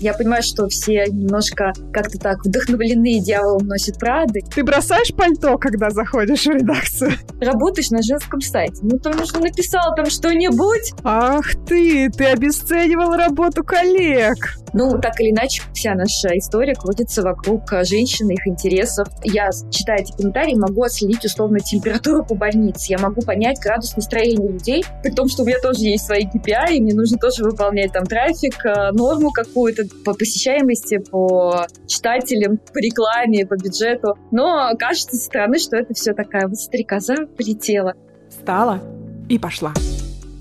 Я понимаю, что все немножко как-то так вдохновлены «Дьявол носит Прады». Ты бросаешь пальто, когда заходишь в редакцию? Работаешь на женском сайте. Ну, потому что написал там что-нибудь. Ах ты, ты обесценивал работу коллег. Ну, так или иначе, вся наша история крутится вокруг женщин, их интересов. Я, читая эти комментарии, могу отследить условно температуру по больнице. Я могу понять градус настроения людей, при том, что у меня тоже есть свои KPI, и мне нужно тоже выполнять там трафик, э, норму какую-то по посещаемости, по читателям, по рекламе, по бюджету. Но кажется со стороны, что это все такая вот стрекоза полетела. Встала и пошла.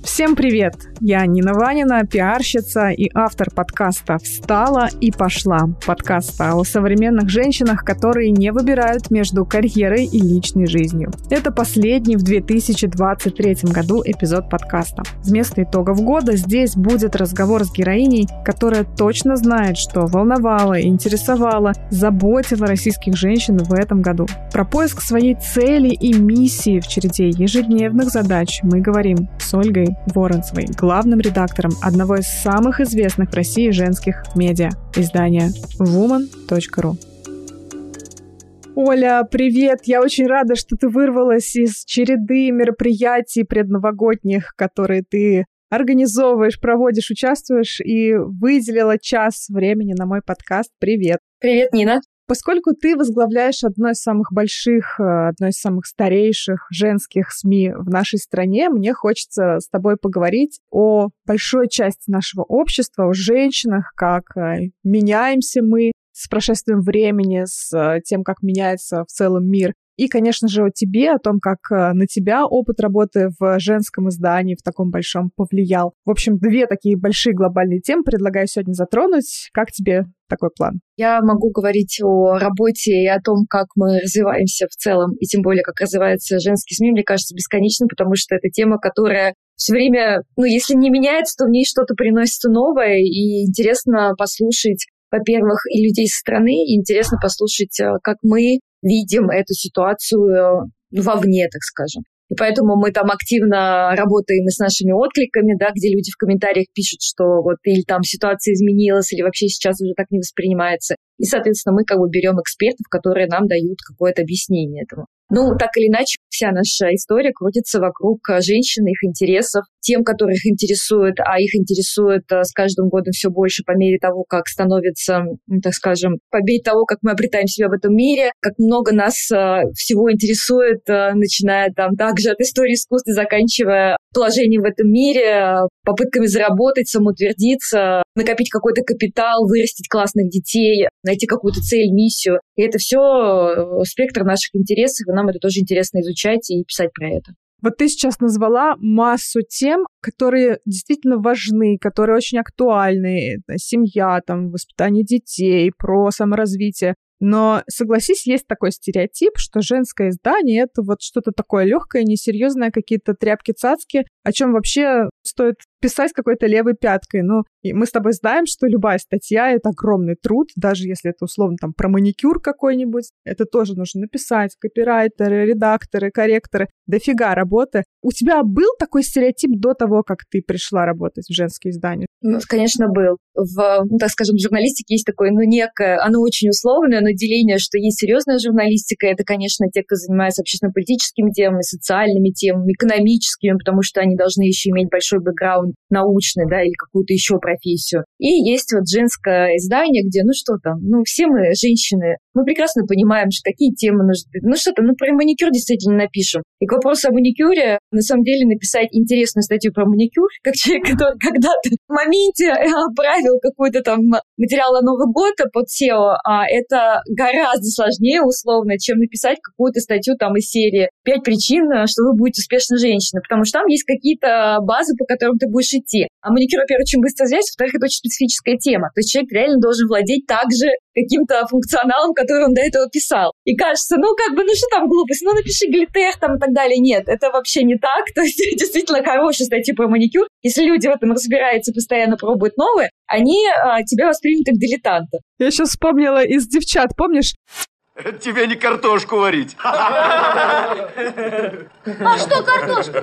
Всем привет! Я Нина Ванина, пиарщица и автор подкаста «Встала и пошла». Подкаста о современных женщинах, которые не выбирают между карьерой и личной жизнью. Это последний в 2023 году эпизод подкаста. Вместо итогов года здесь будет разговор с героиней, которая точно знает, что волновало, интересовало, заботило российских женщин в этом году. Про поиск своей цели и миссии в череде ежедневных задач мы говорим с Ольгой Воронцевой, главным редактором одного из самых известных в России женских медиа, издания woman.ru. Оля, привет! Я очень рада, что ты вырвалась из череды мероприятий предновогодних, которые ты организовываешь, проводишь, участвуешь и выделила час времени на мой подкаст. Привет! Привет, Нина! Поскольку ты возглавляешь одно из самых больших, э, одно из самых старейших женских СМИ в нашей стране, мне хочется с тобой поговорить о большой части нашего общества, о женщинах, как э, меняемся мы с прошествием времени, с э, тем, как меняется в целом мир. И, конечно же, о тебе, о том, как на тебя опыт работы в женском издании в таком большом повлиял. В общем, две такие большие глобальные темы предлагаю сегодня затронуть. Как тебе такой план? Я могу говорить о работе и о том, как мы развиваемся в целом, и тем более, как развивается женский СМИ, мне кажется, бесконечно, потому что это тема, которая все время, ну, если не меняется, то в ней что-то приносится новое, и интересно послушать, во-первых, и людей со стороны, и интересно послушать, э, как мы видим эту ситуацию э, вовне, так скажем. И поэтому мы там активно работаем и с нашими откликами, да, где люди в комментариях пишут, что вот или там ситуация изменилась, или вообще сейчас уже так не воспринимается. И, соответственно, мы как бы берем экспертов, которые нам дают какое-то объяснение этому. Ну, так или иначе, вся наша история крутится вокруг э, женщин, их интересов, тем, которых интересует, а их интересует э, с каждым годом все больше по мере того, как становится, так скажем, по мере того, как мы обретаем себя в этом мире, как много нас э, всего интересует, начиная там также от истории искусства, заканчивая положением в этом мире, попытками заработать, самоутвердиться, накопить какой-то капитал, вырастить классных детей, найти какую-то цель, миссию. И это все спектр наших интересов, нам это тоже интересно изучать и писать про это. Вот ты сейчас назвала массу тем, которые действительно важны, которые очень актуальны. Семья, там, воспитание детей, про саморазвитие. Но согласись, есть такой стереотип, что женское издание это вот что-то такое легкое, несерьезное, какие-то тряпки-цацки, о чем вообще стоит писать какой-то левой пяткой. Ну, и мы с тобой знаем, что любая статья — это огромный труд, даже если это условно там про маникюр какой-нибудь, это тоже нужно написать, копирайтеры, редакторы, корректоры, дофига работы. У тебя был такой стереотип до того, как ты пришла работать в женские издания? Ну, конечно, был. В, ну, так скажем, журналистике есть такое, ну, некое, оно очень условное, но деление, что есть серьезная журналистика, это, конечно, те, кто занимается общественно-политическими темами, социальными темами, экономическими, потому что они должны еще иметь большой бэкграунд научный, да, или какую-то еще профессию. И есть вот женское издание, где, ну что там, ну все мы женщины, мы прекрасно понимаем, что какие темы нужны. Ну что там, ну про маникюр действительно напишем. И к вопросу о маникюре, на самом деле, написать интересную статью про маникюр, как человек, который когда-то в моменте отправил какой-то там материал на Новый год под SEO, а это гораздо сложнее, условно, чем написать какую-то статью там из серии «Пять причин, что вы будете успешной женщиной», потому что там есть какие-то базы, по которым ты будешь идти. А маникюр, во-первых, очень быстро взять, во-вторых, это очень специфическая тема. То есть человек реально должен владеть также каким-то функционалом, который он до этого писал. И кажется, ну как бы, ну что там глупость, ну напиши глитех там и так далее. Нет, это вообще не так. То есть действительно хорошая статья про маникюр. Если люди в этом разбираются, постоянно пробуют новые, они а, тебя воспримут как дилетанта. Я сейчас вспомнила из девчат, помнишь? Тебе не картошку варить. А что картошка?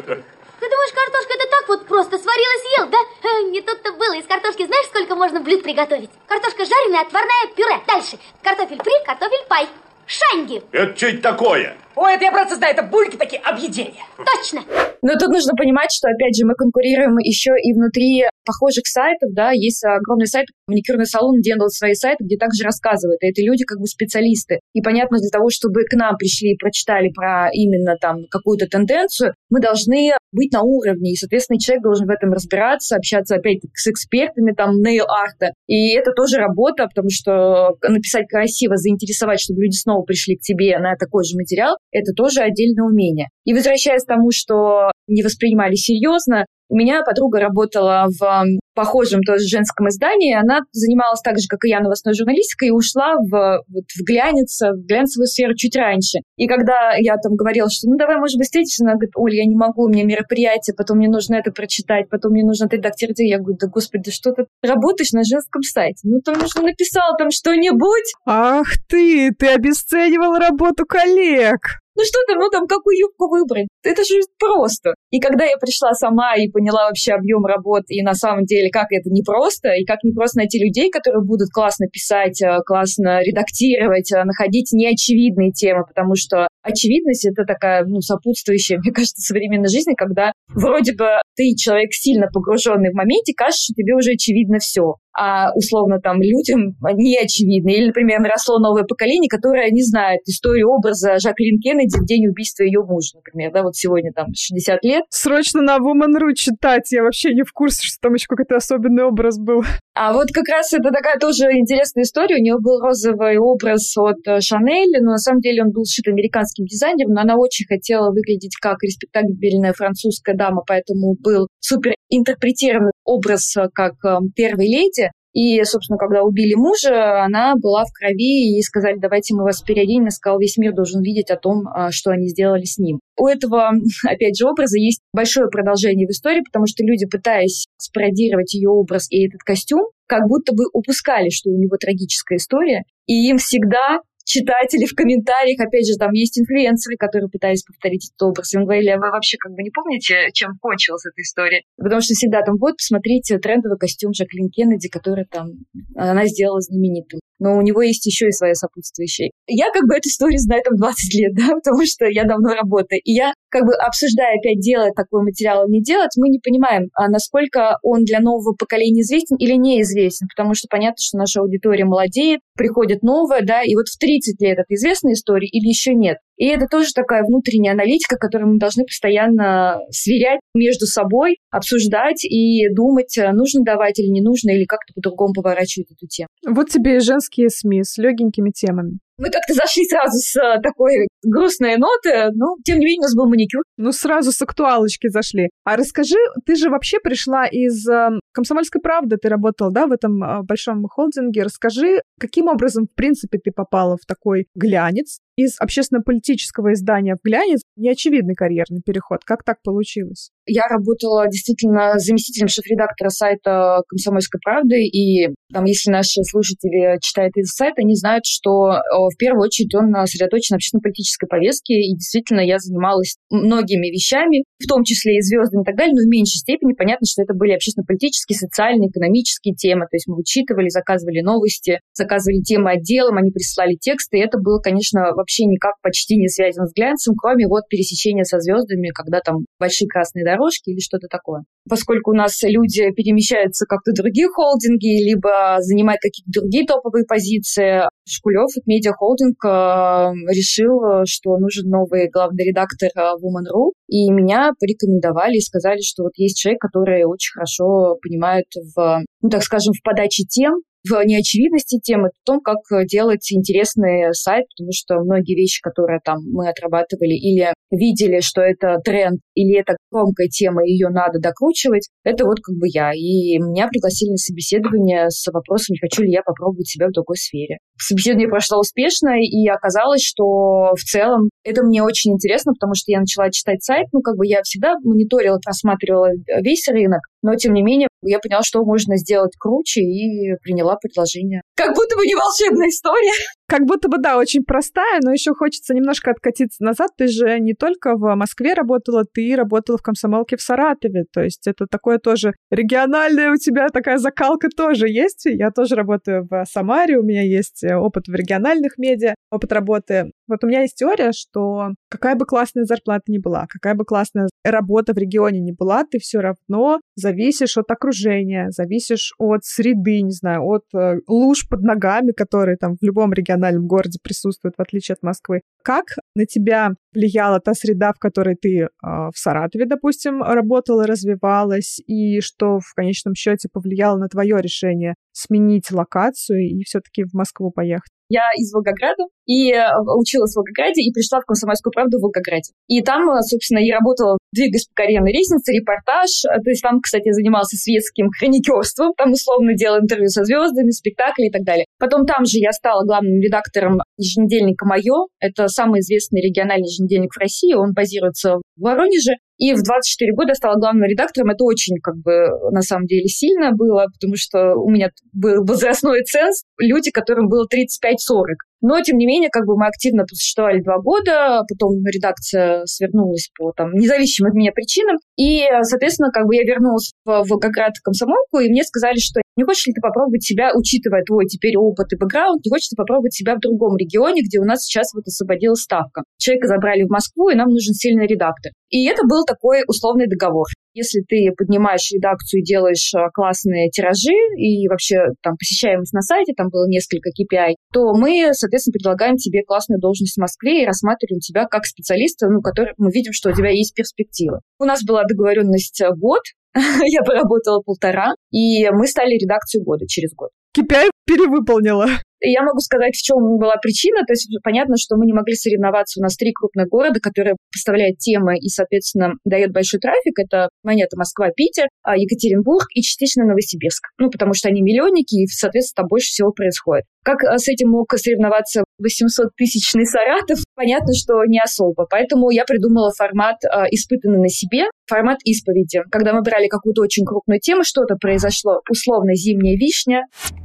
Ты думаешь, картошка это так вот просто сварила съел, да? Э, не тут-то было. Из картошки знаешь, сколько можно блюд приготовить? Картошка жареная, отварная, пюре. Дальше. Картофель фри, картофель пай. Шанги. Это что это такое? Ой, это я, братцы, знаю, это бульки такие, объедения. Точно. Но тут нужно понимать, что, опять же, мы конкурируем еще и внутри похожих сайтов, да, есть огромный сайт, маникюрный салон делал свои сайты, где также рассказывают, и это люди как бы специалисты. И понятно, для того, чтобы к нам пришли и прочитали про именно там какую-то тенденцию, мы должны быть на уровне, и, соответственно, человек должен в этом разбираться, общаться опять с экспертами там нейл-арта. И это тоже работа, потому что написать красиво, заинтересовать, чтобы люди снова пришли к тебе на такой же материал, это тоже отдельное умение. И возвращаясь к тому, что не воспринимали серьезно, у меня подруга работала в похожем тоже женском издании. Она занималась так же, как и я, новостной журналистикой, и ушла в, вот, в глянец, в глянцевую сферу чуть раньше. И когда я там говорила, что ну давай, может быть, встретимся, она говорит, Оль, я не могу, у меня мероприятие, потом мне нужно это прочитать, потом мне нужно отредактировать. Я говорю, да господи, что ты работаешь на женском сайте? Ну там нужно написал там что-нибудь. Ах ты, ты обесценивал работу коллег. Ну что там, ну там какую юбку выбрать? Это же просто. И когда я пришла сама и поняла вообще объем работы, и на самом деле, как это непросто, и как непросто найти людей, которые будут классно писать, э, классно редактировать, э, находить неочевидные темы, потому что очевидность — это такая, ну, сопутствующая, мне кажется, современной жизни, когда вроде бы ты человек сильно погруженный в моменте, кажется, что тебе уже очевидно все а условно там людям не очевидно. Или, например, наросло новое поколение, которое не знает историю образа Жаклин Кеннеди в день убийства ее мужа, например, да, вот сегодня там 60 лет. Срочно на Woman.ru читать, я вообще не в курсе, что там еще какой-то особенный образ был. А вот как раз это такая тоже интересная история. У нее был розовый образ от э, Шанель, но на самом деле он был сшит американским дизайнером, но она очень хотела выглядеть как респектабельная французская дама, поэтому был супер интерпретирован образ э, как э, первой леди. И, собственно, когда убили мужа, она была в крови, и сказали, давайте мы вас переоденем. Она сказала, весь мир должен видеть о том, э, что они сделали с ним. У этого, опять же, образа есть большое продолжение в истории, потому что люди, пытаясь спародировать ее образ и этот костюм, как будто бы упускали, что у него трагическая история, и им всегда читатели в комментариях, опять же, там есть инфлюенсеры, которые пытались повторить этот образ. И он говорили, а вы вообще как бы не помните, чем кончилась эта история? Потому что всегда там, вот, посмотрите трендовый костюм Жаклин Кеннеди, который там она сделала знаменитым. Но у него есть еще и своя сопутствующая. Я как бы эту историю знаю там 20 лет, да, потому что я давно работаю. И я как бы обсуждая опять делать такой материал или не делать, мы не понимаем, а насколько он для нового поколения известен или неизвестен, потому что понятно, что наша аудитория молодеет, приходит новая, да, и вот в 30 лет это известная история или еще нет. И это тоже такая внутренняя аналитика, которую мы должны постоянно сверять между собой, обсуждать и думать, нужно давать или не нужно, или как-то по-другому поворачивать эту тему. Вот тебе и женские СМИ с легенькими темами. Мы как-то зашли сразу с э, такой грустной ноты, но тем не менее у нас был маникюр. Ну, сразу с актуалочки зашли. А расскажи, ты же вообще пришла из э, «Комсомольской правды», ты работала, да, в этом э, большом холдинге. Расскажи, каким образом, в принципе, ты попала в такой глянец? Из общественно-политического издания глянец неочевидный карьерный переход. Как так получилось? Я работала действительно заместителем шеф-редактора сайта «Комсомольской правды», и там, если наши слушатели читают этот сайт, они знают, что в первую очередь он сосредоточен на общественно-политической повестке, и действительно я занималась многими вещами, в том числе и звездами и так далее, но в меньшей степени понятно, что это были общественно-политические, социальные, экономические темы, то есть мы вычитывали, заказывали новости, заказывали темы отделам, они присылали тексты, и это было, конечно, вообще никак почти не связано с глянцем, кроме вот пересечения со звездами, когда там большие красные дорожки или что-то такое. Поскольку у нас люди перемещаются как-то в другие холдинги, либо занимают какие-то другие топовые позиции, Шкулев от Media Holding э, решил, что нужен новый главный редактор э, Woman.ru, и меня порекомендовали и сказали, что вот есть человек, который очень хорошо понимает в, ну, так скажем, в подаче тем, в неочевидности темы, в том, как делать интересный сайт, потому что многие вещи, которые там мы отрабатывали или видели, что это тренд, или это громкая тема, ее надо докручивать, это вот как бы я. И меня пригласили на собеседование с вопросом, не хочу ли я попробовать себя в другой сфере. Собеседование прошло успешно, и оказалось, что в целом это мне очень интересно, потому что я начала читать сайт, ну, как бы я всегда мониторила, просматривала весь рынок, но, тем не менее, я поняла, что можно сделать круче, и приняла предложение. Как будто бы не волшебная история. Как будто бы, да, очень простая, но еще хочется немножко откатиться назад. Ты же не только в Москве работала, ты работала в комсомолке в Саратове. То есть это такое тоже региональное у тебя такая закалка тоже есть. Я тоже работаю в Самаре, у меня есть опыт в региональных медиа, опыт работы. Вот у меня есть теория, что какая бы классная зарплата ни была, какая бы классная работа в регионе ни была, ты все равно зависишь от окружения, зависишь от среды, не знаю, от э, луж под ногами, которые там в любом региональном городе присутствуют, в отличие от Москвы. Как на тебя влияла та среда, в которой ты э, в Саратове, допустим, работала, развивалась, и что в конечном счете повлияло на твое решение сменить локацию и все-таки в Москву поехать? Я из Волгограда и э, училась в Волгограде и пришла в «Комсомольскую правду» в Волгограде. И там, э, собственно, я работала, двигаясь по карьерной лестнице, репортаж. Э, то есть там, кстати, я занимался светским хроникерством. Там условно делала интервью со звездами, спектакли и так далее. Потом там же я стала главным редактором еженедельника «Мое». Это самый известный региональный еженедельник в России. Он базируется в Воронеже. И в 24 года стала главным редактором. Это очень, как бы, на самом деле сильно было, потому что у меня был возрастной ценз. Люди, которым было 35-40. Но, тем не менее, как бы мы активно существовали два года, потом редакция свернулась по там, независимым от меня причинам, и, соответственно, как бы я вернулась в Волгоград комсомолку, и мне сказали, что не хочешь ли ты попробовать себя, учитывая твой теперь опыт и бэкграунд, не хочешь ты попробовать себя в другом регионе, где у нас сейчас вот освободилась ставка. Человека забрали в Москву, и нам нужен сильный редактор. И это был такой условный договор. Если ты поднимаешь редакцию и делаешь а, классные тиражи и вообще там посещаемость на сайте, там было несколько KPI, то мы, соответственно, предлагаем тебе классную должность в Москве и рассматриваем тебя как специалиста, ну, который мы видим, что у тебя есть перспективы. У нас была договоренность год, я поработала полтора, и мы стали редакцию года через год. KPI перевыполнила. Я могу сказать, в чем была причина. То есть понятно, что мы не могли соревноваться. У нас три крупных города, которые поставляют темы и, соответственно, дают большой трафик. Это монета Москва, Питер, а, Екатеринбург и частично Новосибирск. Ну, потому что они миллионники, и, соответственно, там больше всего происходит. Как а, с этим мог соревноваться 800-тысячный Саратов? Понятно, что не особо. Поэтому я придумала формат, а, испытанный на себе, формат исповеди. Когда мы брали какую-то очень крупную тему, что-то произошло, условно, зимняя вишня.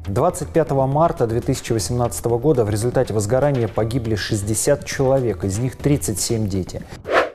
25 марта 2018 года в результате возгорания погибли 60 человек, из них 37 дети.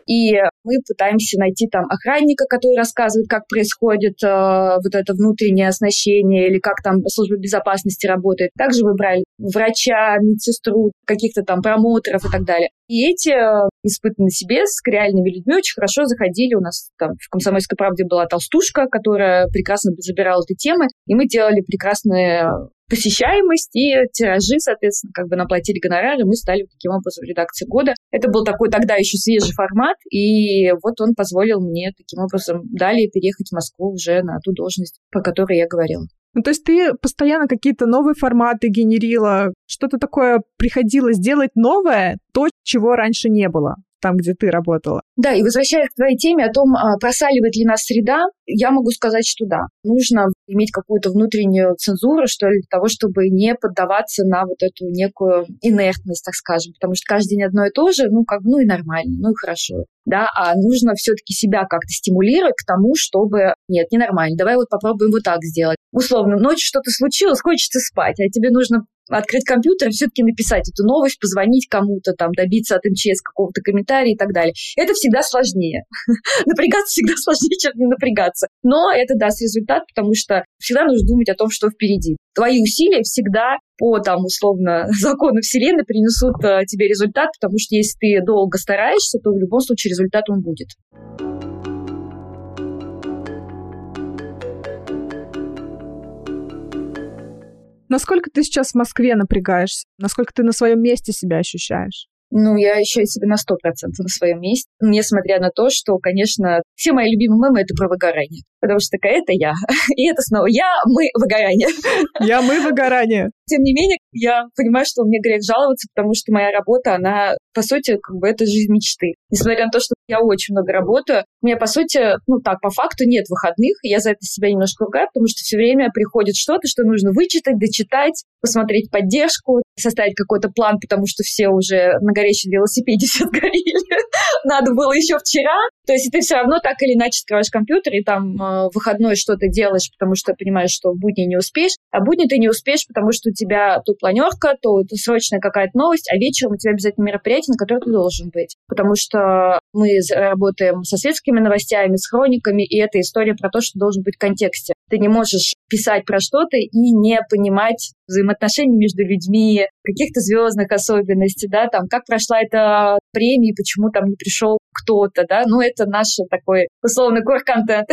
И мы пытаемся найти там охранника, который рассказывает, как происходит э, вот это внутреннее оснащение или как там служба безопасности работает. Также мы брали врача, медсестру, каких-то там промоутеров и так далее. И эти э, испытанные себе с реальными людьми очень хорошо заходили. У нас там в «Комсомольской правде» была толстушка, которая прекрасно забирала эти темы, и мы делали прекрасные посещаемость и тиражи, соответственно, как бы наплатили гонорары, мы стали таким образом редакцией года. Это был такой тогда еще свежий формат, и вот он позволил мне таким образом далее переехать в Москву уже на ту должность, по которой я говорила. Ну, то есть ты постоянно какие-то новые форматы генерила, что-то такое приходилось делать новое, то, чего раньше не было там, где ты работала. Да, и возвращаясь к твоей теме о том, а, просаливает ли нас среда, я могу сказать, что да. Нужно иметь какую-то внутреннюю цензуру, что ли, для того, чтобы не поддаваться на вот эту некую инертность, так скажем. Потому что каждый день одно и то же, ну, как, ну и нормально, ну и хорошо. Да, а нужно все-таки себя как-то стимулировать к тому, чтобы нет, ненормально, давай вот попробуем вот так сделать. Условно, ночью что-то случилось, хочется спать, а тебе нужно открыть компьютер и все-таки написать эту новость, позвонить кому-то, там, добиться от МЧС какого-то комментария и так далее. Это всегда сложнее. напрягаться всегда сложнее, чем не напрягаться. Но это даст результат, потому что всегда нужно думать о том, что впереди. Твои усилия всегда по, там, условно, закону Вселенной принесут э, тебе результат, потому что если ты долго стараешься, то в любом случае результат он будет. Насколько ты сейчас в Москве напрягаешься? Насколько ты на своем месте себя ощущаешь? Ну, я еще себе на сто процентов на своем месте, несмотря на то, что, конечно, все мои любимые мемы — это про выгорание. Потому что такая, это я. И это снова я, мы, выгорание. Я, мы, выгорание. Тем не менее, я понимаю, что мне грех жаловаться, потому что моя работа, она по сути, как бы это жизнь мечты. Несмотря на то, что я очень много работаю, у меня, по сути, ну так, по факту нет выходных, я за это себя немножко ругаю, потому что все время приходит что-то, что нужно вычитать, дочитать, посмотреть поддержку, составить какой-то план, потому что все уже на горячем велосипеде все сгорели. Надо было еще вчера. То есть ты все равно так или иначе открываешь компьютер и там э, выходной что-то делаешь, потому что понимаешь, что в будни не успеешь, а будни ты не успеешь, потому что у тебя то планерка, то это срочная какая-то новость, а вечером у тебя обязательно мероприятие, на которое ты должен быть. Потому что мы работаем со светскими новостями, с хрониками, и это история про то, что должен быть в контексте. Ты не можешь писать про что-то и не понимать взаимоотношений между людьми, каких-то звездных особенностей, да, там, как прошла эта премия, почему там не пришел кто-то, да, ну, это наш такой условный кор-контент.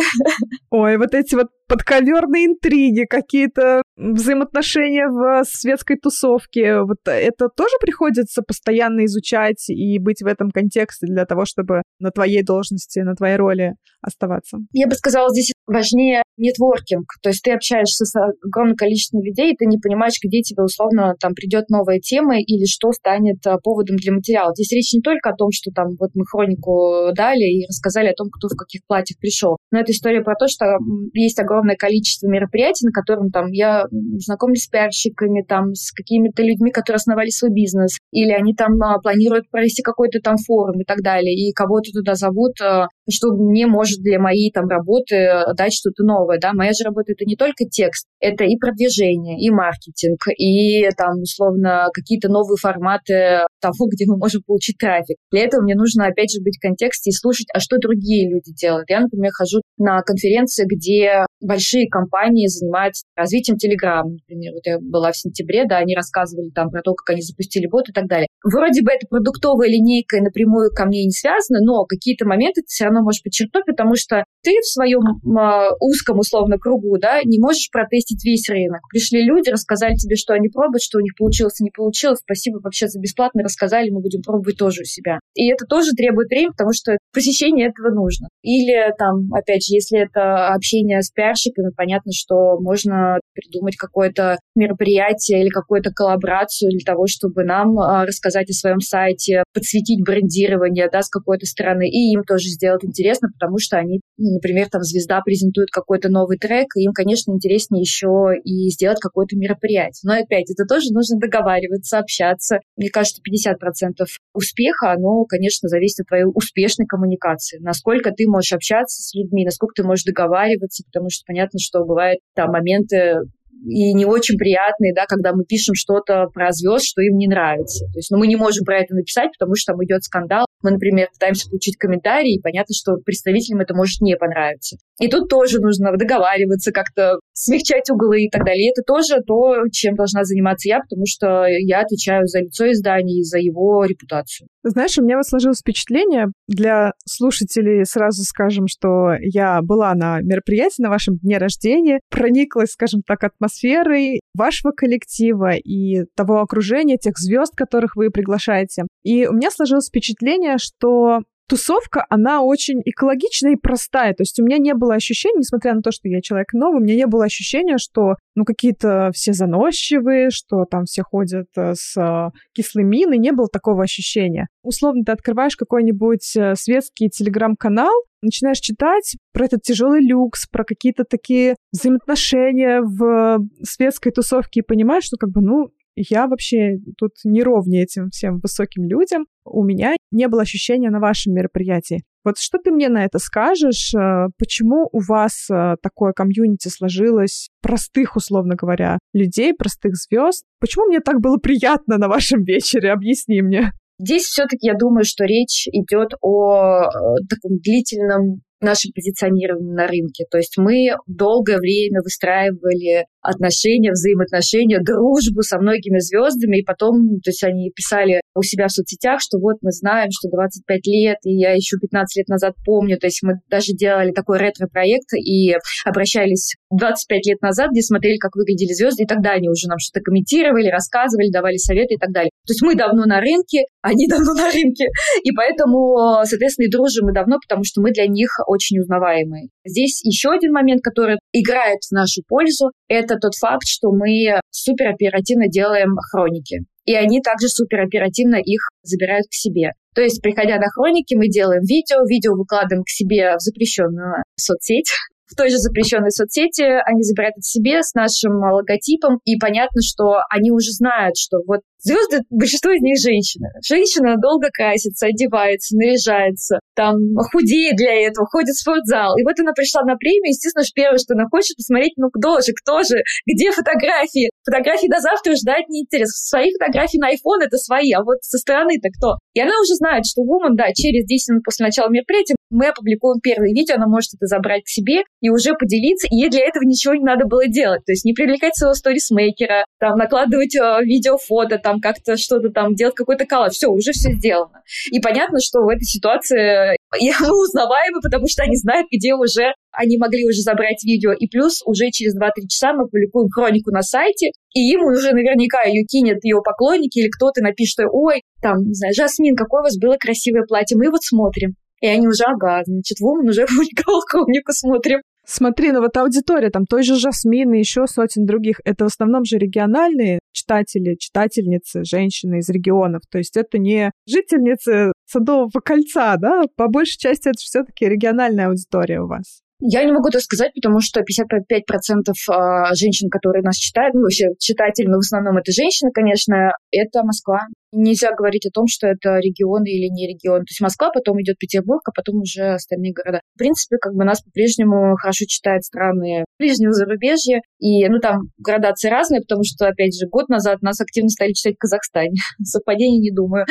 Ой, вот эти вот подковерные интриги, какие-то взаимоотношения в светской тусовке. Вот это тоже приходится постоянно изучать и быть в этом контексте для того, чтобы на твоей должности, на твоей роли оставаться? Я бы сказала, здесь важнее нетворкинг. То есть ты общаешься с огромным количеством людей, и ты не понимаешь, где тебе условно там придет новая тема или что станет а, поводом для материала. Здесь речь не только о том, что там вот мы хронику дали и рассказали о том, кто в каких платьях пришел, но это история про то, что есть огромное количество мероприятий, на котором там я знакомлюсь с пиарщиками, там с какими-то людьми, которые основали свой бизнес, или они там а, планируют провести какой-то там форум и так далее, и кого-то туда зовут, а, что мне может для моей там работы дать что-то новое, да, моя же работа это не только текст, это и продвижение, и маркетинг, и там условно какие-то новые форматы того, где мы можем получить трафик. Для этого мне нужно опять же быть в контексте и слушать, а что другие люди делают. Я, например, хожу на конференции, где большие компании занимаются развитием Telegram, например. Вот я была в сентябре, да, они рассказывали там про то, как они запустили бот и так далее. Вроде бы это продуктовая линейка напрямую ко мне не связана, но какие-то моменты ты все равно можешь подчеркнуть, потому что ты в своем э, узком, условно, кругу, да, не можешь протестить весь рынок. Пришли люди, рассказали тебе, что они пробуют, что у них получилось не получилось. Спасибо вообще за бесплатно рассказали, мы будем пробовать тоже у себя. И это тоже требует времени, потому что посещение этого нужно. Или там, опять же, если это общение с пиарщиками, понятно, что можно придумать какое-то мероприятие или какую-то коллаборацию для того, чтобы нам э, рассказать о своем сайте, подсветить брендирование, да, с какой-то стороны, и им тоже сделать интересно, потому что они, ну, например, там звезда презентует какой-то новый трек, и им, конечно, интереснее еще и сделать какое-то мероприятие. Но опять, это тоже нужно договариваться, общаться. Мне кажется, 50% успеха, оно, конечно, зависит от твоей успешной коммуникации. Насколько ты можешь общаться с людьми, насколько ты можешь договариваться, потому что понятно, что бывают там моменты и не очень приятные, да, когда мы пишем что-то про звезд, что им не нравится. То есть, ну, мы не можем про это написать, потому что там идет скандал. Мы, например, пытаемся получить комментарий, и понятно, что представителям это может не понравиться. И тут тоже нужно договариваться, как-то смягчать углы и так далее. И это тоже то, чем должна заниматься я, потому что я отвечаю за лицо издания и за его репутацию. Знаешь, у меня вот сложилось впечатление, для слушателей сразу скажем, что я была на мероприятии на вашем дне рождения, прониклась, скажем так, атмосферой вашего коллектива и того окружения, тех звезд, которых вы приглашаете. И у меня сложилось впечатление, что тусовка, она очень экологичная и простая. То есть у меня не было ощущения, несмотря на то, что я человек новый, у меня не было ощущения, что ну какие-то все заносчивые, что там все ходят э, с э, кислой миной, не было такого ощущения. Условно, ты открываешь какой-нибудь э, светский телеграм-канал, начинаешь читать про этот тяжелый люкс, про какие-то такие взаимоотношения в светской тусовке и понимаешь, что как бы, ну, я вообще тут не ровнее этим всем высоким людям. У меня не было ощущения на вашем мероприятии. Вот что ты мне на это скажешь? Э, почему у вас э, такое комьюнити сложилось простых, условно говоря, людей, простых звезд? Почему мне так было приятно на вашем вечере? Объясни мне. Здесь все-таки я думаю, что речь идет о э, таком длительном нашем позиционировании на рынке. То есть мы долгое время выстраивали отношения, взаимоотношения, дружбу со многими звездами, и потом, то есть они писали у себя в соцсетях, что вот мы знаем, что 25 лет, и я еще 15 лет назад помню, то есть мы даже делали такой ретро-проект и обращались 25 лет назад, где смотрели, как выглядели звезды, и тогда они уже нам что-то комментировали, рассказывали, давали советы и так далее. То есть мы давно на рынке, они давно на рынке, и поэтому, соответственно, и дружим мы давно, потому что мы для них очень узнаваемые. Здесь еще один момент, который играет в нашу пользу, это тот факт, что мы супер оперативно делаем хроники. и они также супер оперативно их забирают к себе. То есть, приходя на хроники, мы делаем видео, видео выкладываем к себе в запрещенную соцсеть, в той же запрещенной соцсети, они забирают это себе с нашим логотипом, и понятно, что они уже знают, что вот Звезды, большинство из них женщины. Женщина долго красится, одевается, наряжается, там худеет для этого, ходит в спортзал. И вот она пришла на премию, естественно, что первое, что она хочет, посмотреть, ну кто же, кто же, где фотографии. Фотографии до завтра ждать неинтересно. Свои фотографии на iPhone это свои, а вот со стороны-то кто? И она уже знает, что Woman, да, через 10 минут после начала мероприятия мы опубликуем первое видео, она может это забрать к себе и уже поделиться, и ей для этого ничего не надо было делать. То есть не привлекать своего сторисмейкера, там, накладывать э, видео, фото, там как-то что-то там делать, какой-то коллаж. Все, уже все сделано. И понятно, что в этой ситуации мы узнаваемы, потому что они знают, где уже они могли уже забрать видео. И плюс уже через 2-3 часа мы публикуем хронику на сайте, и им уже наверняка ее кинет ее поклонники или кто-то напишет, ой, там, не знаю, Жасмин, какое у вас было красивое платье, мы вот смотрим. И они уже, ага, значит, Вумен уже публиковал хронику, смотрим. Смотри, ну вот аудитория, там той же Жасмины, еще сотен других, это в основном же региональные читатели, читательницы, женщины из регионов. То есть это не жительницы Садового кольца, да? По большей части это все-таки региональная аудитория у вас. Я не могу это сказать, потому что 55% а, женщин, которые нас читают, ну, вообще читатели, но в основном это женщины, конечно, это Москва. Нельзя говорить о том, что это регион или не регион. То есть Москва, потом идет Петербург, а потом уже остальные города. В принципе, как бы нас по-прежнему хорошо читают страны ближнего зарубежья. И, ну, там градации разные, потому что, опять же, год назад нас активно стали читать в Казахстане. Совпадений не думаю.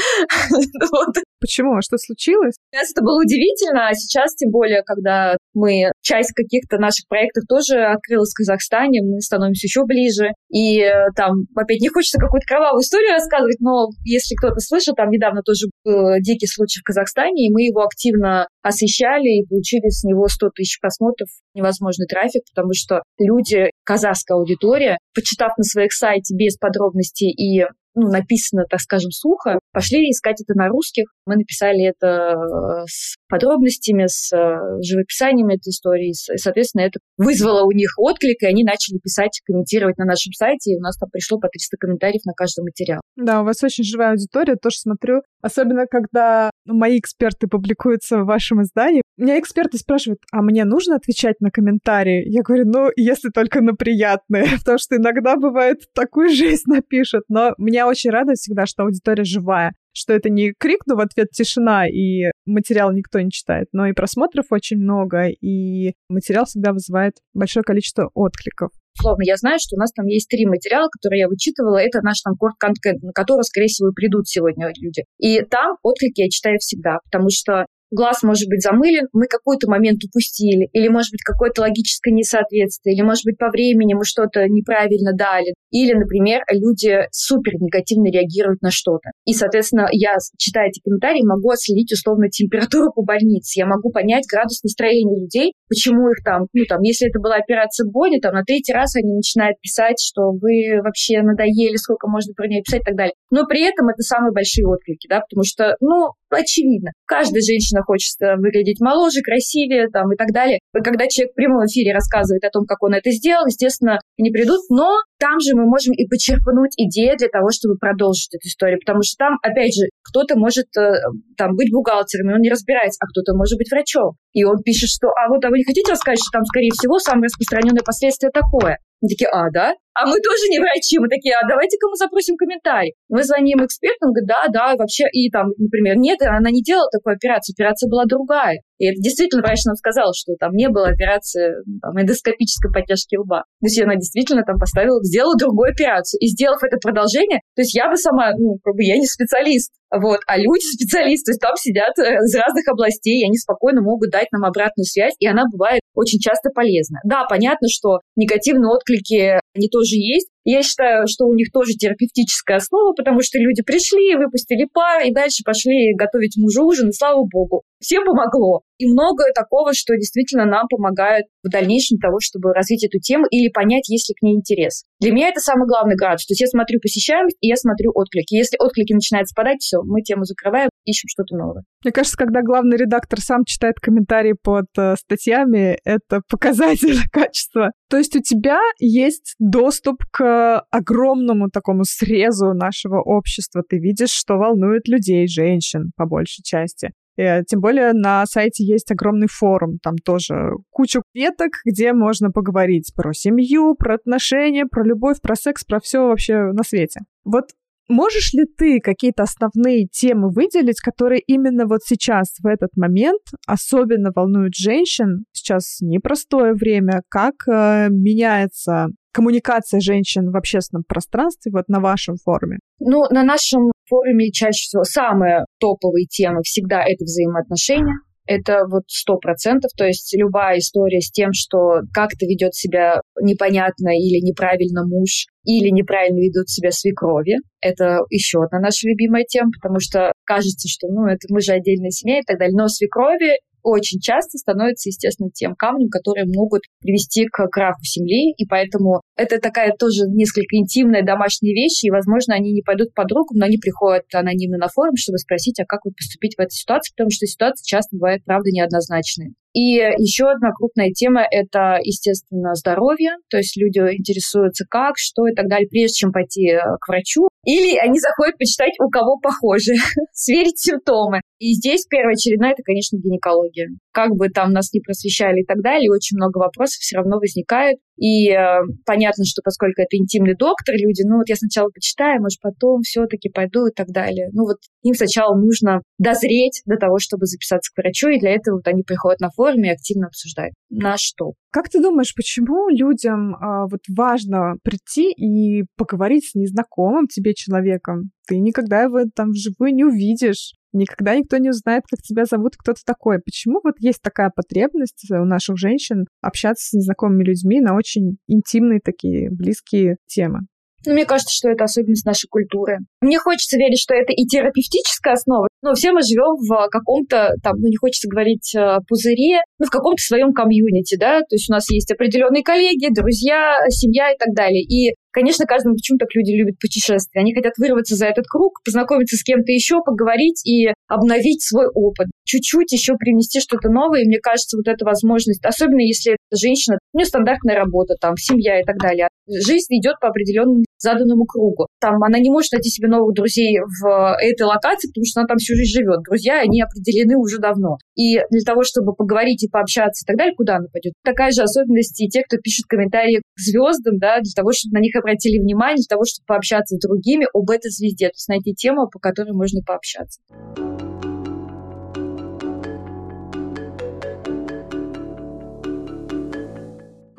Почему? А что случилось? Сейчас это было удивительно, а сейчас, тем более, когда мы часть каких-то наших проектов тоже открылась в Казахстане, мы становимся еще ближе. И э, там, опять, не хочется какую-то кровавую историю рассказывать, но если кто-то слышал, там недавно тоже был дикий случай в Казахстане, и мы его активно освещали и получили с него 100 тысяч просмотров, невозможный трафик, потому что люди, казахская аудитория, почитав на своих сайте без подробностей и ну, написано, так скажем, сухо, пошли искать это на русских. Мы написали это э, с подробностями, с э, живописанием этой истории. И, соответственно, это вызвало у них отклик, и они начали писать, комментировать на нашем сайте, и у нас там пришло по 300 комментариев на каждый материал. Да, у вас очень живая аудитория, тоже смотрю. Особенно, когда мои эксперты публикуются в вашем издании. Меня эксперты спрашивают, а мне нужно отвечать на комментарии? Я говорю, ну, если только на приятные, потому что иногда бывает такую жизнь напишут, но меня очень радует всегда, что аудитория живая что это не крик, но в ответ тишина, и материал никто не читает, но и просмотров очень много, и материал всегда вызывает большое количество откликов. Словно я знаю, что у нас там есть три материала, которые я вычитывала. Это наш там корт-контент, на который, скорее всего, придут сегодня люди. И там отклики я читаю всегда, потому что глаз может быть замылен, мы какой-то момент упустили, или, может быть, какое-то логическое несоответствие, или, может быть, по времени мы что-то неправильно дали, или, например, люди супер негативно реагируют на что-то. И, соответственно, я, читая эти комментарии, могу отследить условно температуру по больнице, я могу понять градус настроения людей, почему их там, ну, там, если это была операция Бони, там, на третий раз они начинают писать, что вы вообще надоели, сколько можно про нее писать и так далее. Но при этом это самые большие отклики, да, потому что, ну, очевидно, каждая женщина хочет выглядеть моложе, красивее, там, и так далее. И когда человек в прямом эфире рассказывает о том, как он это сделал, естественно, они придут, но там же мы можем и почерпнуть идеи для того, чтобы продолжить эту историю, потому что там, опять же, кто-то может э, там быть бухгалтером, и он не разбирается, а кто-то может быть врачом. И он пишет, что, а вот, а вы не хотите рассказать, что там, скорее всего, самое распространенное последствие такое? Они такие, а, да? А мы тоже не врачи. Мы такие, а давайте-ка мы запросим комментарий. Мы звоним эксперту, он говорит, да, да, вообще, и там, например, нет, она не делала такую операцию, операция была другая. И это действительно врач нам сказал, что там не было операции там, эндоскопической подтяжки лба. То есть она действительно там поставила, сделала другую операцию. И сделав это продолжение, то есть я бы сама, ну, как бы я не специалист, вот, а люди специалисты, то есть там сидят э, из разных областей, и они спокойно могут дать нам обратную связь, и она бывает очень часто полезна. Да, понятно, что негативные отклики, они тоже есть, я считаю, что у них тоже терапевтическая основа, потому что люди пришли, выпустили пар, и дальше пошли готовить мужу ужин, и слава богу. Всем помогло. И многое такого, что действительно нам помогает в дальнейшем того, чтобы развить эту тему или понять, есть ли к ней интерес. Для меня это самый главный градус. То есть я смотрю посещаемость, и я смотрю отклики. Если отклики начинают спадать, все, мы тему закрываем ищем что-то новое. Мне кажется, когда главный редактор сам читает комментарии под э, статьями, это показатель качества. То есть у тебя есть доступ к огромному такому срезу нашего общества. Ты видишь, что волнует людей, женщин, по большей части. И, э, тем более на сайте есть огромный форум, там тоже куча веток, где можно поговорить про семью, про отношения, про любовь, про секс, про все вообще на свете. Вот Можешь ли ты какие-то основные темы выделить, которые именно вот сейчас, в этот момент, особенно волнуют женщин? Сейчас непростое время. Как э, меняется коммуникация женщин в общественном пространстве вот на вашем форуме? Ну, на нашем форуме чаще всего самые топовые темы всегда это взаимоотношения это вот сто процентов, то есть любая история с тем, что как-то ведет себя непонятно или неправильно муж, или неправильно ведут себя свекрови, это еще одна наша любимая тема, потому что кажется, что ну это мы же отдельная семья и так далее, но свекрови очень часто становится, естественно, тем камнем, которые могут привести к краху семьи, и поэтому это такая тоже несколько интимная домашняя вещь, и, возможно, они не пойдут под руку, но они приходят анонимно на форум, чтобы спросить, а как вот поступить в этой ситуации, потому что ситуации часто бывают, правда, неоднозначные. И еще одна крупная тема — это, естественно, здоровье. То есть люди интересуются как, что и так далее, прежде чем пойти э, к врачу. Или они заходят почитать, у кого похоже, сверить симптомы. И здесь первоочередная — это, конечно, гинекология. Как бы там нас не просвещали и так далее, очень много вопросов все равно возникает. И э, понятно, что поскольку это интимный доктор, люди, ну вот я сначала почитаю, может, потом все-таки пойду и так далее. Ну вот им сначала нужно дозреть до того, чтобы записаться к врачу, и для этого вот они приходят на форум и активно обсуждают. На что? Как ты думаешь, почему людям э, вот важно прийти и поговорить с незнакомым тебе человеком? Ты никогда его там вживую не увидишь. Никогда никто не узнает, как тебя зовут, кто ты такой. Почему вот есть такая потребность у наших женщин общаться с незнакомыми людьми на очень интимные такие близкие темы? Ну, мне кажется, что это особенность нашей культуры. Мне хочется верить, что это и терапевтическая основа, но все мы живем в каком-то, там, ну, не хочется говорить э, пузыре, ну, в каком-то своем комьюнити, да, то есть у нас есть определенные коллеги, друзья, семья и так далее. И Конечно, каждому почему так люди любят путешествия. Они хотят вырваться за этот круг, познакомиться с кем-то еще, поговорить и обновить свой опыт. Чуть-чуть еще принести что-то новое. И мне кажется, вот эта возможность, особенно если это женщина, у нее стандартная работа, там, семья и так далее. Жизнь идет по определенному заданному кругу. Там она не может найти себе новых друзей в этой локации, потому что она там всю жизнь живет. Друзья, они определены уже давно. И для того, чтобы поговорить и пообщаться и так далее, куда она пойдет? Такая же особенность и те, кто пишет комментарии к звездам, да, для того, чтобы на них обратили внимание, для того, чтобы пообщаться с другими об этой звезде, то есть найти тему, по которой можно пообщаться.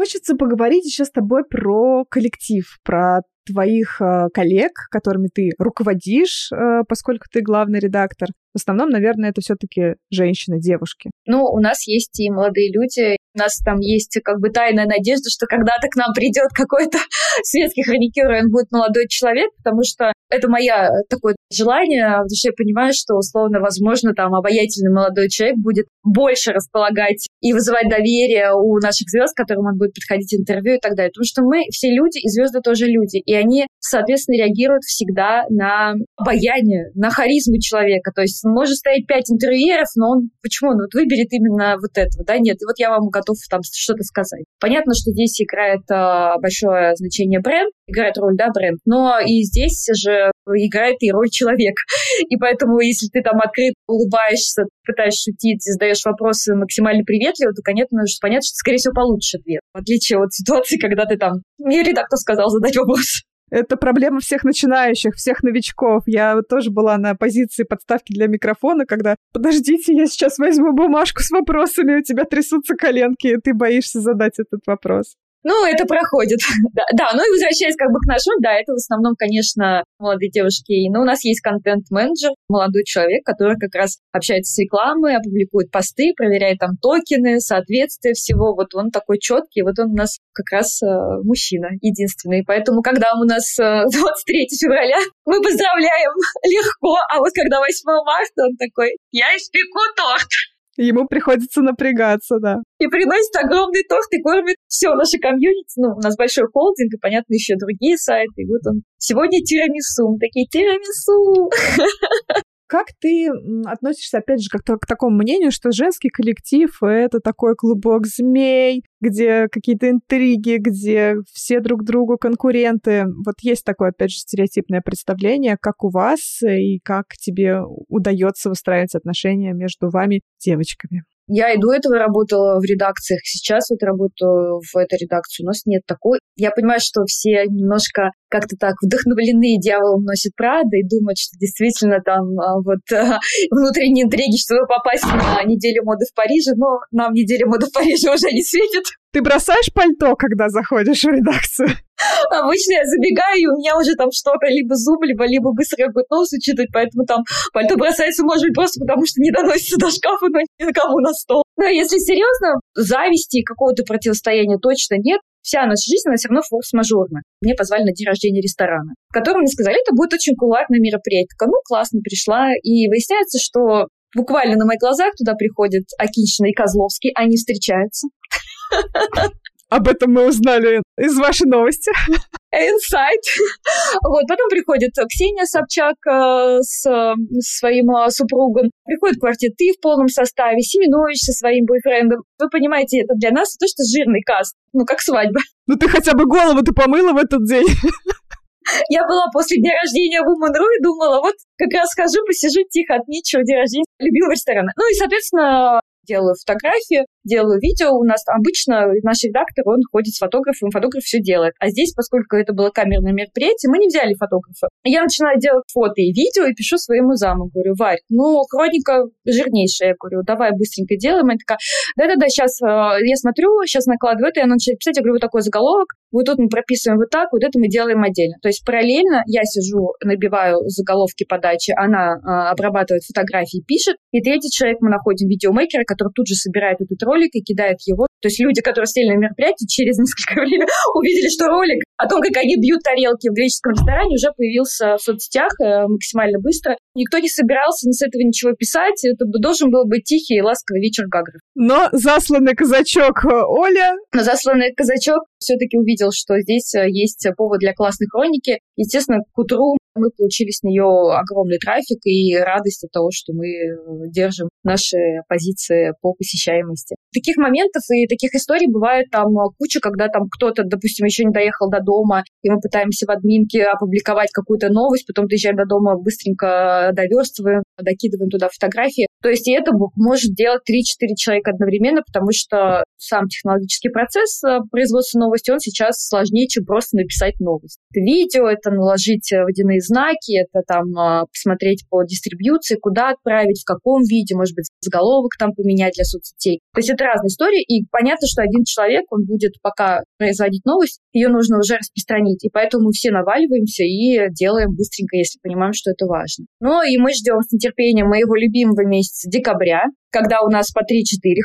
Хочется поговорить еще с тобой про коллектив, про твоих э, коллег, которыми ты руководишь, э, поскольку ты главный редактор. В основном, наверное, это все-таки женщины, девушки. Ну, у нас есть и молодые люди. У нас там есть как бы тайная надежда, что когда-то к нам придет какой-то светский хроникер, и он будет молодой человек, потому что это мое такое желание, потому что я понимаю, что условно, возможно, там обаятельный молодой человек будет больше располагать и вызывать доверие у наших звезд, которым он будет подходить интервью и так далее. Потому что мы все люди, и звезды тоже люди. И они, соответственно, реагируют всегда на обаяние, на харизму человека. То есть может стоять пять интервьюеров, но он почему? Он вот выберет именно вот этого, да? Нет, и вот я вам готов там что-то сказать. Понятно, что здесь играет э, большое значение бренд, играет роль, да, бренд, но и здесь же играет и роль человек. И поэтому, если ты там открыт, улыбаешься, пытаешься шутить, задаешь вопросы максимально приветливо, то, конечно, понятно, что, скорее всего, получишь ответ. В отличие от ситуации, когда ты там... Мне редактор сказал задать вопрос. Это проблема всех начинающих, всех новичков. Я тоже была на позиции подставки для микрофона, когда «Подождите, я сейчас возьму бумажку с вопросами, у тебя трясутся коленки, и ты боишься задать этот вопрос». Ну, это проходит. да, да, ну и возвращаясь как бы к нашему, да, это в основном, конечно, молодые девушки. Но у нас есть контент-менеджер, молодой человек, который как раз общается с рекламой, опубликует посты, проверяет там токены, соответствие всего. Вот он такой четкий, вот он у нас как раз э, мужчина единственный. Поэтому, когда у нас э, 23 февраля, мы поздравляем легко, а вот когда 8 марта, он такой, я испеку торт. Ему приходится напрягаться, да. И приносит огромный торт и кормит все наше комьюнити. Ну, у нас большой холдинг, и, понятно, еще другие сайты. И вот он сегодня тирамису. Мы такие, тирамису! Как ты относишься, опять же, как к такому мнению, что женский коллектив — это такой клубок змей, где какие-то интриги, где все друг другу конкуренты. Вот есть такое, опять же, стереотипное представление, как у вас и как тебе удается выстраивать отношения между вами, девочками. Я и до этого работала в редакциях, сейчас вот работаю в этой редакции. У нас нет такой. Я понимаю, что все немножко как-то так вдохновлены дьяволом носит Прада и думают, что действительно там а, вот внутренние интриги, чтобы попасть на неделю моды в Париже, но нам неделя моды в Париже уже не светит. Ты бросаешь пальто, когда заходишь в редакцию? Обычно я забегаю, и у меня уже там что-то либо зуб, либо, либо быстро какой-то нос учитывать, поэтому там пальто бросается, может быть, просто потому что не доносится до шкафа, но ни на кому на стол. Но если серьезно, зависти какого-то противостояния точно нет. Вся наша жизнь, она все равно форс-мажорна. Мне позвали на день рождения ресторана, в котором мне сказали, это будет очень кулуарное мероприятие. Ну, классно, пришла. И выясняется, что буквально на моих глазах туда приходят Акинщина и Козловский, они встречаются. Об этом мы узнали из вашей новости. Инсайт. вот, потом приходит Ксения Собчак э, с, с своим э, супругом. Приходит квартет ты в полном составе, Семенович со своим бойфрендом. Вы понимаете, это для нас то, что жирный каст. Ну, как свадьба. Ну, ты хотя бы голову ты помыла в этот день. Я была после дня рождения в Woman.ru и думала, вот как раз схожу, посижу тихо, отмечу день рождения любимого ресторана. Ну и, соответственно, делаю фотографии, делаю видео. У нас обычно наш редактор, он ходит с фотографом, фотограф все делает. А здесь, поскольку это было камерное мероприятие, мы не взяли фотографа. Я начинаю делать фото и видео и пишу своему заму. Говорю, Варь, ну, хроника жирнейшая. Я говорю, давай быстренько делаем. Она такая, да-да-да, сейчас э, я смотрю, сейчас накладываю это, и она начинает писать. Я говорю, вот такой заголовок, вот тут мы прописываем вот так, вот это мы делаем отдельно. То есть параллельно я сижу, набиваю заголовки подачи, она э, обрабатывает фотографии, пишет, и третий человек мы находим видеомейкера, который тут же собирает этот ролик и кидает его. То есть люди, которые сели на мероприятие, через несколько времени увидели, что ролик о том, как они бьют тарелки в греческом ресторане, уже появился в соцсетях э, максимально быстро. Никто не собирался ни с этого ничего писать. Это должен был быть тихий и ласковый вечер Гагров. Но засланный казачок э, Оля... Но засланный казачок все-таки увидел, что здесь э, есть повод для классной хроники. Естественно, к утру мы получили с нее огромный трафик и радость от того, что мы держим наши позиции по посещаемости. Таких моментов и таких историй бывает там куча, когда там кто-то, допустим, еще не доехал до дома, и мы пытаемся в админке опубликовать какую-то новость, потом доезжаем до дома, быстренько доверстываем, докидываем туда фотографии. То есть и это может делать 3-4 человека одновременно, потому что сам технологический процесс э, производства новости, он сейчас сложнее, чем просто написать новость. Это видео, это наложить водяные знаки, это там а, посмотреть по дистрибьюции, куда отправить, в каком виде, может быть, заголовок там поменять для соцсетей. То есть это разные истории, и понятно, что один человек, он будет пока производить новость, ее нужно уже распространить, и поэтому мы все наваливаемся и делаем быстренько, если понимаем, что это важно. Ну и мы ждем с нетерпением моего любимого месяца декабря, когда у нас по 3-4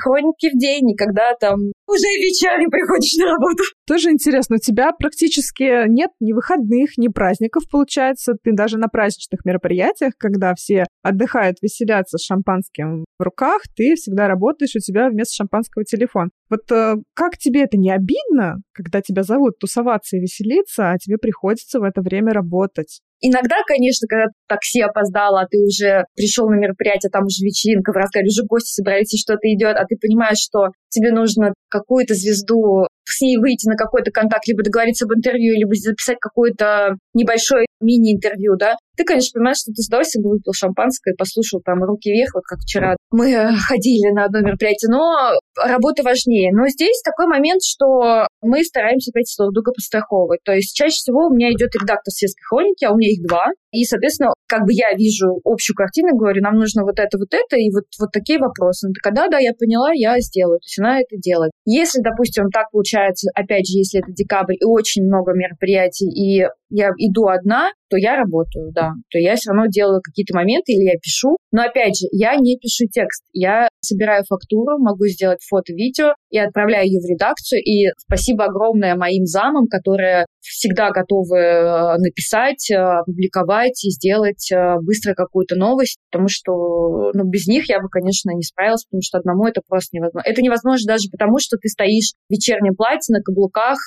хроники в день, и когда там уже вечером приходишь на работу. Тоже интересно, у тебя практически нет ни выходных, ни праздников, получается. Ты даже на праздничных мероприятиях, когда все отдыхают, веселятся с шампанским в руках, ты всегда работаешь, у тебя вместо шампанского телефон. Вот э, как тебе это не обидно, когда тебя зовут тусоваться и веселиться, а тебе приходится в это время работать? Иногда, конечно, когда такси опоздало, а ты уже пришел на мероприятие, там уже вечеринка, в разгаре уже гости собрались, и что-то идет, а ты понимаешь, что тебе нужно какую-то звезду с ней выйти на какой-то контакт, либо договориться об интервью, либо записать какое-то небольшое мини-интервью, да, ты, конечно, понимаешь, что ты с удовольствием бы выпил шампанское, послушал там «Руки вверх», вот как вчера мы ходили на одно мероприятие, но работа важнее. Но здесь такой момент, что мы стараемся опять друг друга постраховывать. То есть чаще всего у меня идет редактор светской хроники, а у меня их два. И, соответственно, как бы я вижу общую картину, говорю, нам нужно вот это, вот это, и вот, вот такие вопросы. Она такая, да, да, я поняла, я сделаю. То есть она это делает. Если, допустим, так получается, опять же, если это декабрь и очень много мероприятий, и я иду одна, то я работаю, да. То я все равно делаю какие-то моменты или я пишу. Но опять же, я не пишу текст. Я собираю фактуру, могу сделать фото-видео и отправляю ее в редакцию. И спасибо огромное моим замам, которые всегда готовы э, написать, э, опубликовать и сделать э, быстро какую-то новость, потому что ну, без них я бы, конечно, не справилась, потому что одному это просто невозможно. Это невозможно даже потому, что ты стоишь в вечернем платье на каблуках,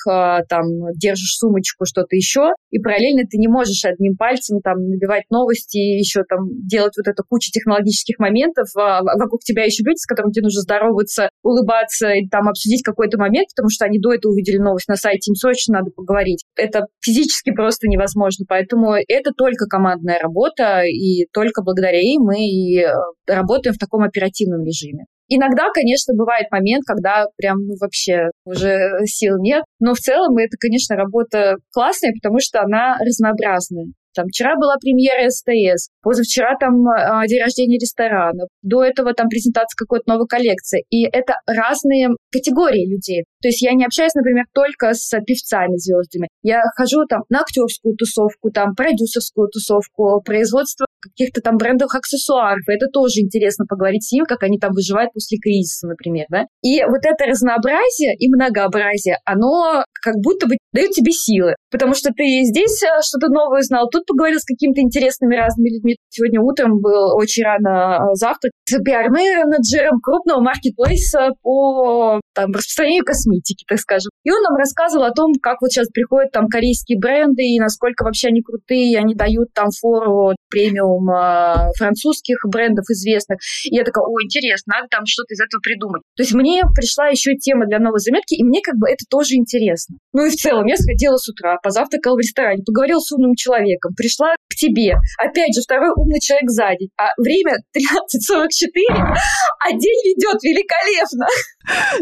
там, держишь сумочку, что-то еще, и параллельно ты не можешь одним пальцем там набивать новости, еще там делать вот эту кучу технологических моментов, а вокруг тебя еще люди, с которыми тебе нужно здороваться, улыбаться и там обсудить какой-то момент, потому что они до этого увидели новость на сайте, им срочно надо поговорить. Это физически просто невозможно, поэтому это только командная работа, и только благодаря ей мы и э, работаем в таком оперативном режиме. Иногда, конечно, бывает момент, когда прям ну, вообще уже сил нет, но в целом это, конечно, работа классная, потому что она разнообразная. Там вчера была премьера СТС, позавчера там э, день рождения ресторана, до этого там презентация какой-то новой коллекции. И это разные категории людей. То есть я не общаюсь, например, только с певцами, звездами. Я хожу там на актерскую тусовку, там продюсерскую тусовку, производство каких-то там брендовых аксессуаров. Это тоже интересно поговорить с ними, как они там выживают после кризиса, например, да. И вот это разнообразие и многообразие, оно как будто бы дает тебе силы. Потому что ты здесь э, что-то новое узнал, тут поговорил с какими-то интересными разными людьми. Сегодня утром был очень рано э, завтрак с пиар-менеджером крупного маркетплейса по там, распространению косметики, так скажем. И он нам рассказывал о том, как вот сейчас приходят там корейские бренды и насколько вообще они крутые, они дают там фору премиум э, французских брендов известных. И я такая, о, интересно, надо там что-то из этого придумать. То есть мне пришла еще тема для новой заметки, и мне как бы это тоже интересно. Ну и в целом я сходила с утра, позавтракала в ресторане, поговорила с умным человеком, пришла к тебе. Опять же, второй умный человек сзади. А время 13.44, а день ведет великолепно.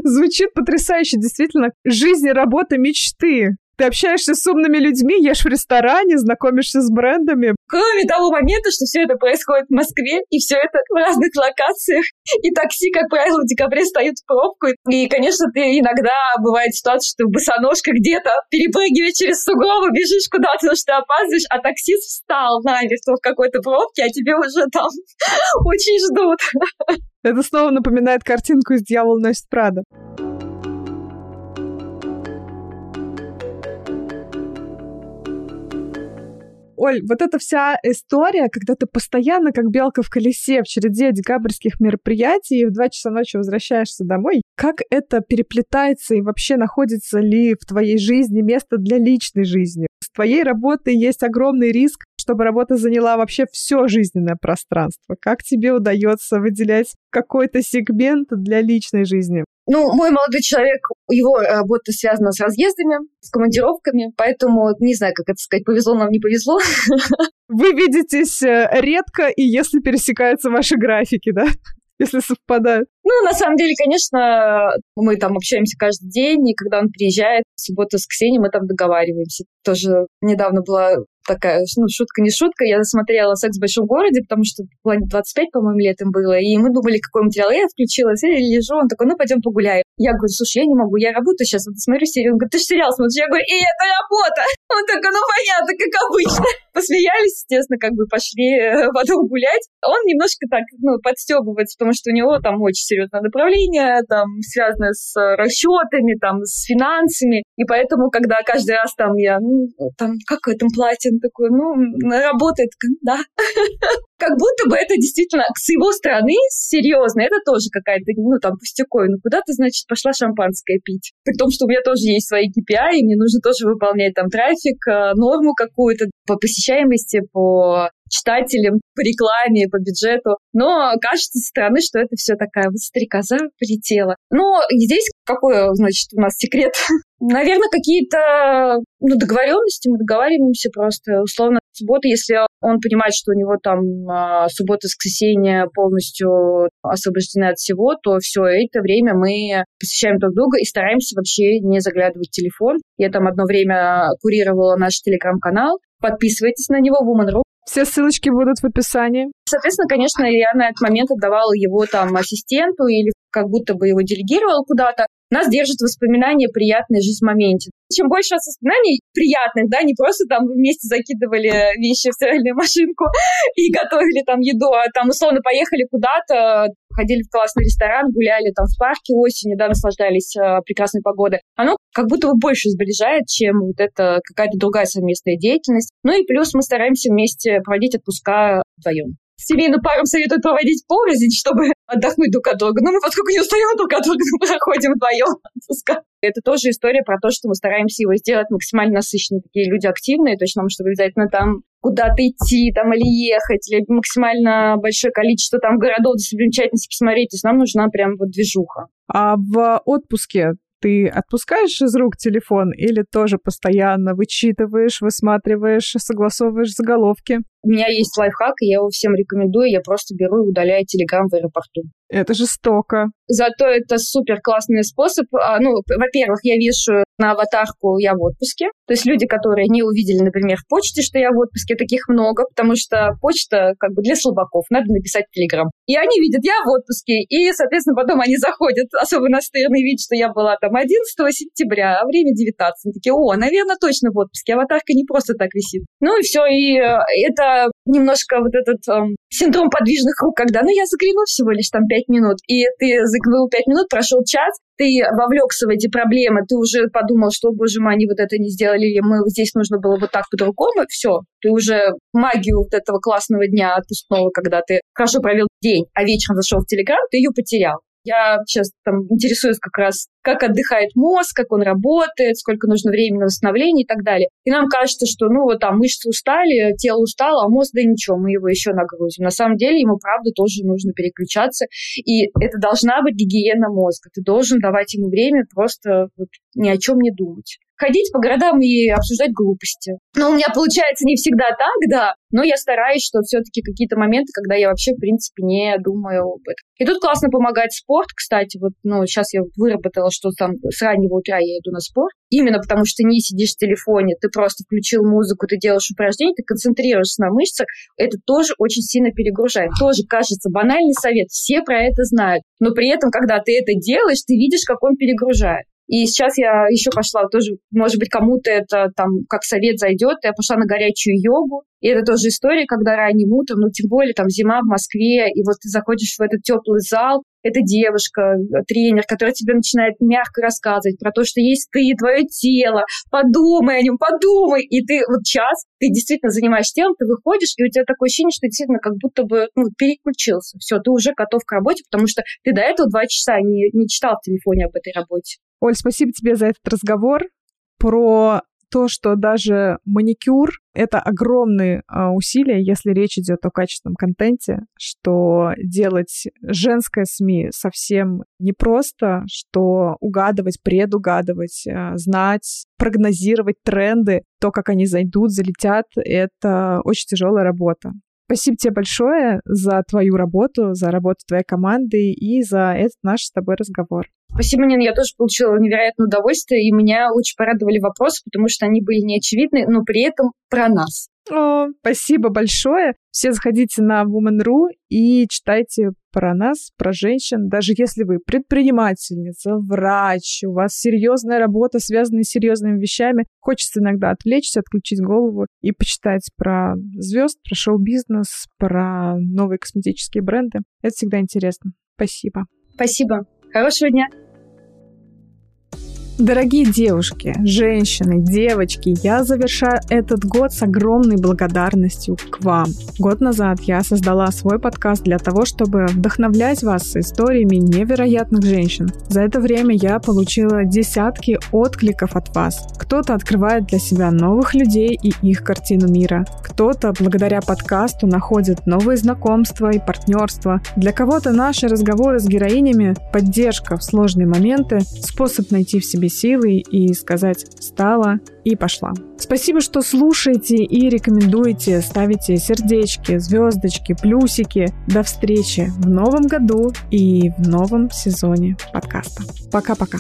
Звучит потрясающе, действительно. Жизнь и работа мечты. Ты общаешься с умными людьми, ешь в ресторане, знакомишься с брендами. Кроме того момента, что все это происходит в Москве, и все это в разных локациях. И такси, как правило, в декабре стоят в пробку. И, конечно, ты иногда бывает ситуация, что в босоножка где-то перепрыгивая через сугробы, бежишь куда-то, потому что ты опаздываешь, а таксист встал намертво в какой-то пробке, а тебе уже там очень ждут. Это снова напоминает картинку из «Дьявол носит Прада». Оль, вот эта вся история, когда ты постоянно, как белка в колесе, в череде декабрьских мероприятий, и в два часа ночи возвращаешься домой, как это переплетается и вообще находится ли в твоей жизни место для личной жизни? С твоей работой есть огромный риск, чтобы работа заняла вообще все жизненное пространство. Как тебе удается выделять какой-то сегмент для личной жизни? Ну, мой молодой человек, его работа связана с разъездами, с командировками, поэтому не знаю, как это сказать, повезло нам, не повезло. Вы видитесь э, редко, и если пересекаются ваши графики, да? если совпадают. Ну, на самом деле, конечно, мы там общаемся каждый день, и когда он приезжает, в субботу, воскресенье мы там договариваемся. Тоже недавно была такая, ну, шутка не шутка. Я смотрела «Секс в большом городе», потому что планет 25, по-моему, летом было, и мы думали, какой материал. Я включилась, и лежу, он такой, ну, пойдем погуляем. Я говорю, слушай, я не могу, я работаю сейчас, вот смотрю серию. Он говорит, ты же сериал смотришь? Я говорю, и это работа! Он такой, ну, понятно, как обычно. Посмеялись, естественно, как бы пошли э, потом гулять. Он немножко так, ну, подстебывается, потому что у него там очень серьезное направление, там, связанное с расчетами, там, с финансами. И поэтому, когда каждый раз там я, ну, там, как в этом платье, он такой, ну, работает, да. Как будто бы это действительно с его стороны серьезно. Это тоже какая-то, ну, там, пустяковая. Ну, куда ты, значит, пошла шампанское пить? При том, что у меня тоже есть свои KPI, и мне нужно тоже выполнять там трафик, э, норму какую-то по посещаемости, по читателям, по рекламе, по бюджету. Но кажется со стороны, что это все такая вот стрекоза полетела. Но здесь какой, значит, у нас секрет? Наверное, какие-то ну, договоренности, мы договариваемся просто. Условно, суббота, если он понимает, что у него там а, суббота, воскресенье полностью освобождены от всего, то все это время мы посещаем друг друга и стараемся вообще не заглядывать в телефон. Я там одно время курировала наш телеграм-канал. Подписывайтесь на него, Woman.ru. Все ссылочки будут в описании. Соответственно, конечно, я на этот момент отдавала его там ассистенту или как будто бы его делегировал куда-то. Нас держит воспоминания приятной жизнь в моменте. Чем больше воспоминаний приятных, да, не просто там вместе закидывали вещи в стиральную машинку и готовили там еду, а там условно поехали куда-то, ходили в классный ресторан, гуляли там в парке осенью, да, наслаждались э, прекрасной погодой. Оно как будто бы больше сближает, чем вот это какая-то другая совместная деятельность. Ну и плюс мы стараемся вместе проводить отпуска вдвоем семейную пару советуют проводить порознь, чтобы отдохнуть друг от друга. Но мы поскольку не устаем друг от друга, мы проходим вдвоем отпуска. Это тоже история про то, что мы стараемся его сделать максимально насыщенным. Такие люди активные, то есть нам, чтобы обязательно там куда-то идти там или ехать, или максимально большое количество там городов, достопримечательностей посмотреть. То есть нам нужна прям вот движуха. А в отпуске ты отпускаешь из рук телефон или тоже постоянно вычитываешь, высматриваешь, согласовываешь заголовки? У меня есть лайфхак, и я его всем рекомендую. Я просто беру и удаляю телеграм в аэропорту. Это жестоко. Зато это супер классный способ. А, ну, во-первых, я вижу на аватарку «я в отпуске». То есть люди, которые не увидели, например, в почте, что я в отпуске, таких много, потому что почта как бы для слабаков, надо написать в Телеграм. И они видят «я в отпуске», и, соответственно, потом они заходят, особо настырный вид, что я была там 11 сентября, а время 19. Они такие «О, наверное, точно в отпуске, аватарка не просто так висит». Ну и все, и э, это немножко вот этот эм, синдром подвижных рук, когда, ну, я загляну всего лишь там 5 минут, и ты заглянул 5 минут, прошел час, ты вовлекся в эти проблемы, ты уже подумал, что, боже мой, они вот это не сделали, или мы здесь нужно было вот так по-другому, все, ты уже магию вот этого классного дня отпускного, когда ты хорошо провел день, а вечером зашел в Телеграм, ты ее потерял. Я сейчас там интересуюсь как раз, как отдыхает мозг, как он работает, сколько нужно времени на восстановление и так далее. И нам кажется, что, ну, вот там мышцы устали, тело устало, а мозг, да ничего, мы его еще нагрузим. На самом деле ему, правда, тоже нужно переключаться. И это должна быть гигиена мозга. Ты должен давать ему время просто вот ни о чем не думать ходить по городам и обсуждать глупости. Но у меня получается не всегда так, да, но я стараюсь, что все-таки какие-то моменты, когда я вообще, в принципе, не думаю об этом. И тут классно помогает спорт, кстати, вот, ну, сейчас я выработала, что там с раннего утра я иду на спорт, именно потому что не сидишь в телефоне, ты просто включил музыку, ты делаешь упражнения, ты концентрируешься на мышцах, это тоже очень сильно перегружает. Тоже кажется банальный совет, все про это знают, но при этом, когда ты это делаешь, ты видишь, как он перегружает. И сейчас я еще пошла, тоже, может быть, кому-то это там как совет зайдет, я пошла на горячую йогу. И это тоже история, когда ранним утром, ну, тем более там зима в Москве, и вот ты заходишь в этот теплый зал, это девушка, тренер, которая тебе начинает мягко рассказывать про то, что есть ты, твое тело, подумай о нем, подумай. И ты вот час, ты действительно занимаешься телом, ты выходишь, и у тебя такое ощущение, что действительно как будто бы ну, переключился. Все, ты уже готов к работе, потому что ты до этого два часа не, не читал в телефоне об этой работе. Оль, спасибо тебе за этот разговор про то, что даже маникюр — это огромные а, усилия, если речь идет о качественном контенте, что делать женское СМИ совсем непросто, что угадывать, предугадывать, а, знать, прогнозировать тренды, то, как они зайдут, залетят, это очень тяжелая работа. Спасибо тебе большое за твою работу, за работу твоей команды и за этот наш с тобой разговор. Спасибо, Нина, я тоже получила невероятное удовольствие, и меня очень порадовали вопросы, потому что они были неочевидны, но при этом про нас. О, спасибо большое. Все заходите на Woman.ru и читайте про нас, про женщин. Даже если вы предпринимательница, врач, у вас серьезная работа, связанная с серьезными вещами, хочется иногда отвлечься, отключить голову и почитать про звезд, про шоу-бизнес, про новые косметические бренды. Это всегда интересно. Спасибо. Спасибо. Хорошего дня. Дорогие девушки, женщины, девочки, я завершаю этот год с огромной благодарностью к вам. Год назад я создала свой подкаст для того, чтобы вдохновлять вас историями невероятных женщин. За это время я получила десятки откликов от вас. Кто-то открывает для себя новых людей и их картину мира. Кто-то благодаря подкасту находит новые знакомства и партнерства. Для кого-то наши разговоры с героинями – поддержка в сложные моменты, способ найти в себе себе силы и сказать «встала» и пошла. Спасибо, что слушаете и рекомендуете, ставите сердечки, звездочки, плюсики. До встречи в новом году и в новом сезоне подкаста. Пока-пока.